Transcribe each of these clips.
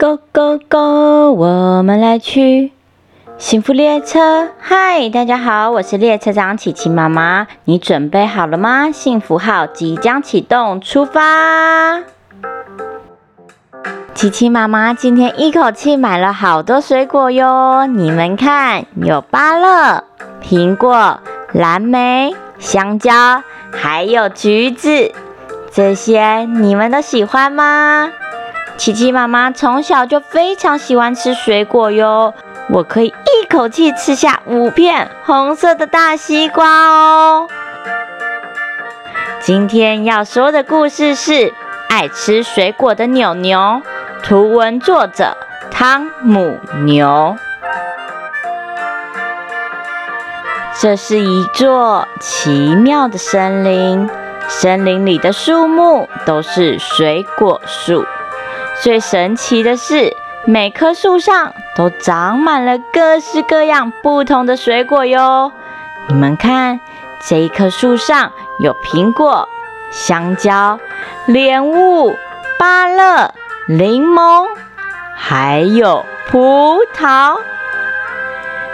Go go go！我们来去幸福列车。嗨，大家好，我是列车长琪琪妈妈。你准备好了吗？幸福号即将启动，出发！琪琪妈妈今天一口气买了好多水果哟。你们看，有芭乐、苹果、蓝莓、香蕉，还有橘子。这些你们都喜欢吗？琪琪妈妈从小就非常喜欢吃水果哟，我可以一口气吃下五片红色的大西瓜哦。今天要说的故事是《爱吃水果的牛牛》，图文作者汤姆牛。这是一座奇妙的森林，森林里的树木都是水果树。最神奇的是，每棵树上都长满了各式各样不同的水果哟。你们看，这一棵树上有苹果、香蕉、莲雾、芭乐、柠檬，还有葡萄。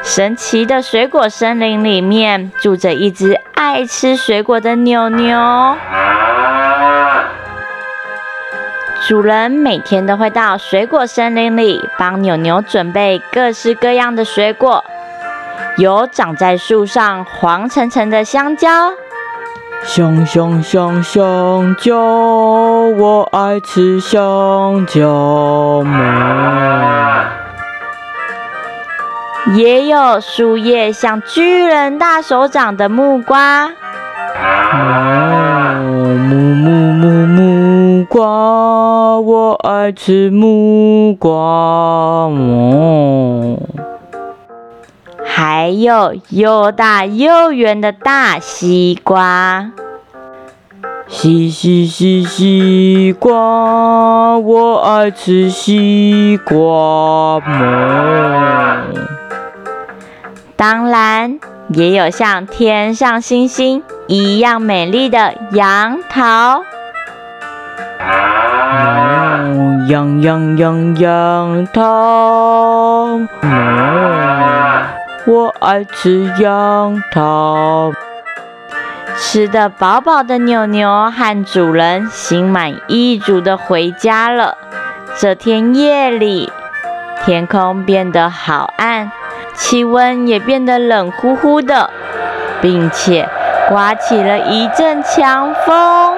神奇的水果森林里面住着一只爱吃水果的牛牛。主人每天都会到水果森林里帮牛牛准备各式各样的水果，有长在树上黄澄澄的香蕉，香香香香蕉，我爱吃香蕉嘛。也有树叶像巨人大手掌的木瓜。瓜，我爱吃木瓜哦。还有又大又圆的大西瓜。西西西西瓜，我爱吃西瓜哦。当然，也有像天上星星一样美丽的杨桃。杨杨杨杨桃，我爱吃杨桃。吃得饱饱的牛牛和主人心满意足的回家了。这天夜里，天空变得好暗，气温也变得冷乎乎的，并且刮起了一阵强风。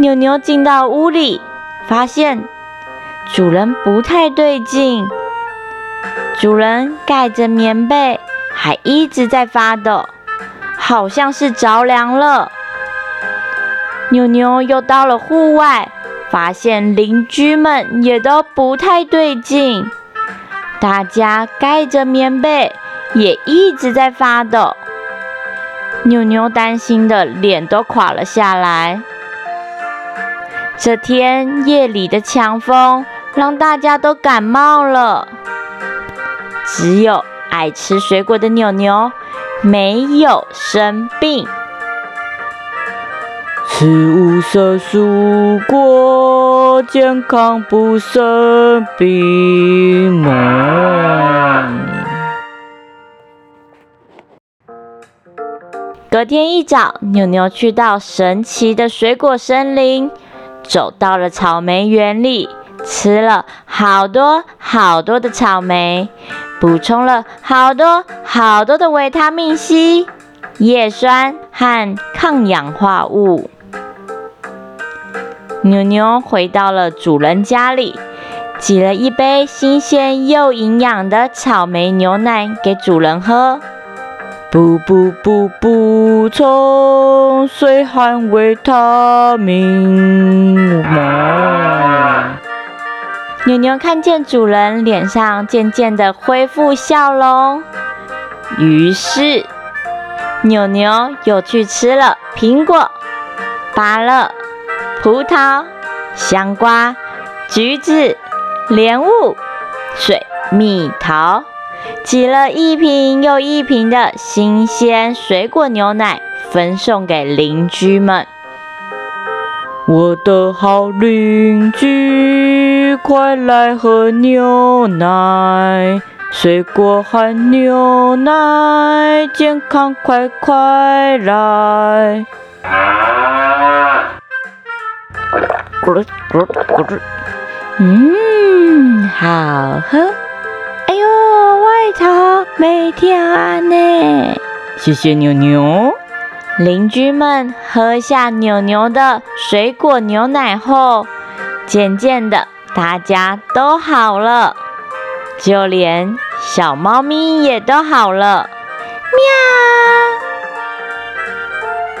牛牛进到屋里，发现主人不太对劲。主人盖着棉被，还一直在发抖，好像是着凉了。牛牛又到了户外，发现邻居们也都不太对劲，大家盖着棉被，也一直在发抖。牛牛担心的脸都垮了下来。这天夜里的强风让大家都感冒了，只有爱吃水果的牛牛没有生病。吃五色蔬果，健康不生病嘛。隔天一早，牛牛去到神奇的水果森林。走到了草莓园里，吃了好多好多的草莓，补充了好多好多的维他命 C、叶酸和抗氧化物。牛牛回到了主人家里，挤了一杯新鲜又营养的草莓牛奶给主人喝。补补补补充水含维他命。牛牛看见主人脸上渐渐的恢复笑容，于是牛牛又去吃了苹果、芭乐、葡萄、香瓜、橘子、莲雾、水蜜桃。挤了一瓶又一瓶的新鲜水果牛奶，分送给邻居们。我的好邻居，快来喝牛奶，水果和牛奶，健康快快来。咕噜咕噜咕噜，嗯，好喝。头没甜呢。谢谢牛牛。邻居们喝下牛牛的水果牛奶后，渐渐的，大家都好了，就连小猫咪也都好了。喵！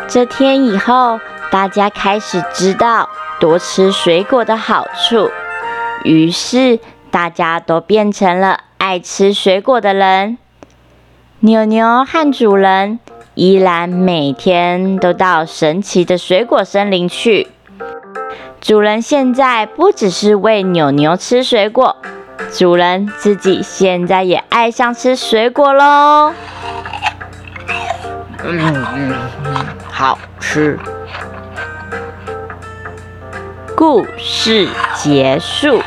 这天以后，大家开始知道多吃水果的好处，于是大家都变成了爱吃水果的人。牛牛和主人。依然每天都到神奇的水果森林去。主人现在不只是喂牛牛吃水果，主人自己现在也爱上吃水果喽。嗯，好吃。故事结束。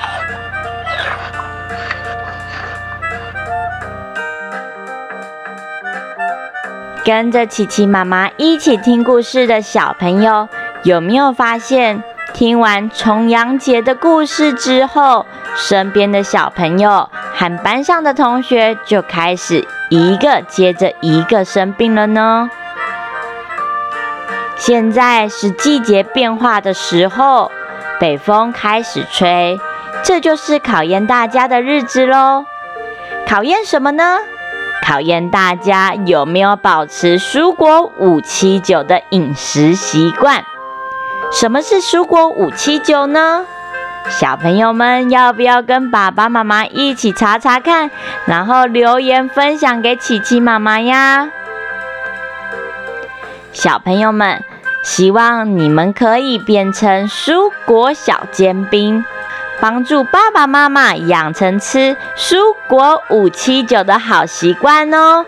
跟着琪琪妈妈一起听故事的小朋友，有没有发现，听完重阳节的故事之后，身边的小朋友和班上的同学就开始一个接着一个生病了呢？现在是季节变化的时候，北风开始吹，这就是考验大家的日子喽。考验什么呢？考验大家有没有保持蔬果五七九的饮食习惯？什么是蔬果五七九呢？小朋友们要不要跟爸爸妈妈一起查查看，然后留言分享给琪琪妈妈呀？小朋友们，希望你们可以变成蔬果小尖兵。帮助爸爸妈妈养成吃蔬果五七九的好习惯哦！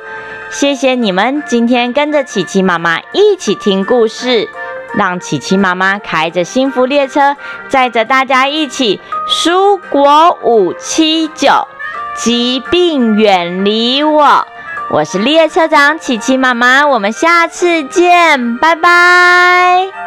谢谢你们今天跟着琪琪妈妈一起听故事，让琪琪妈妈开着幸福列车，载着大家一起蔬果五七九，疾病远离我。我是列车长琪琪妈妈，我们下次见，拜拜。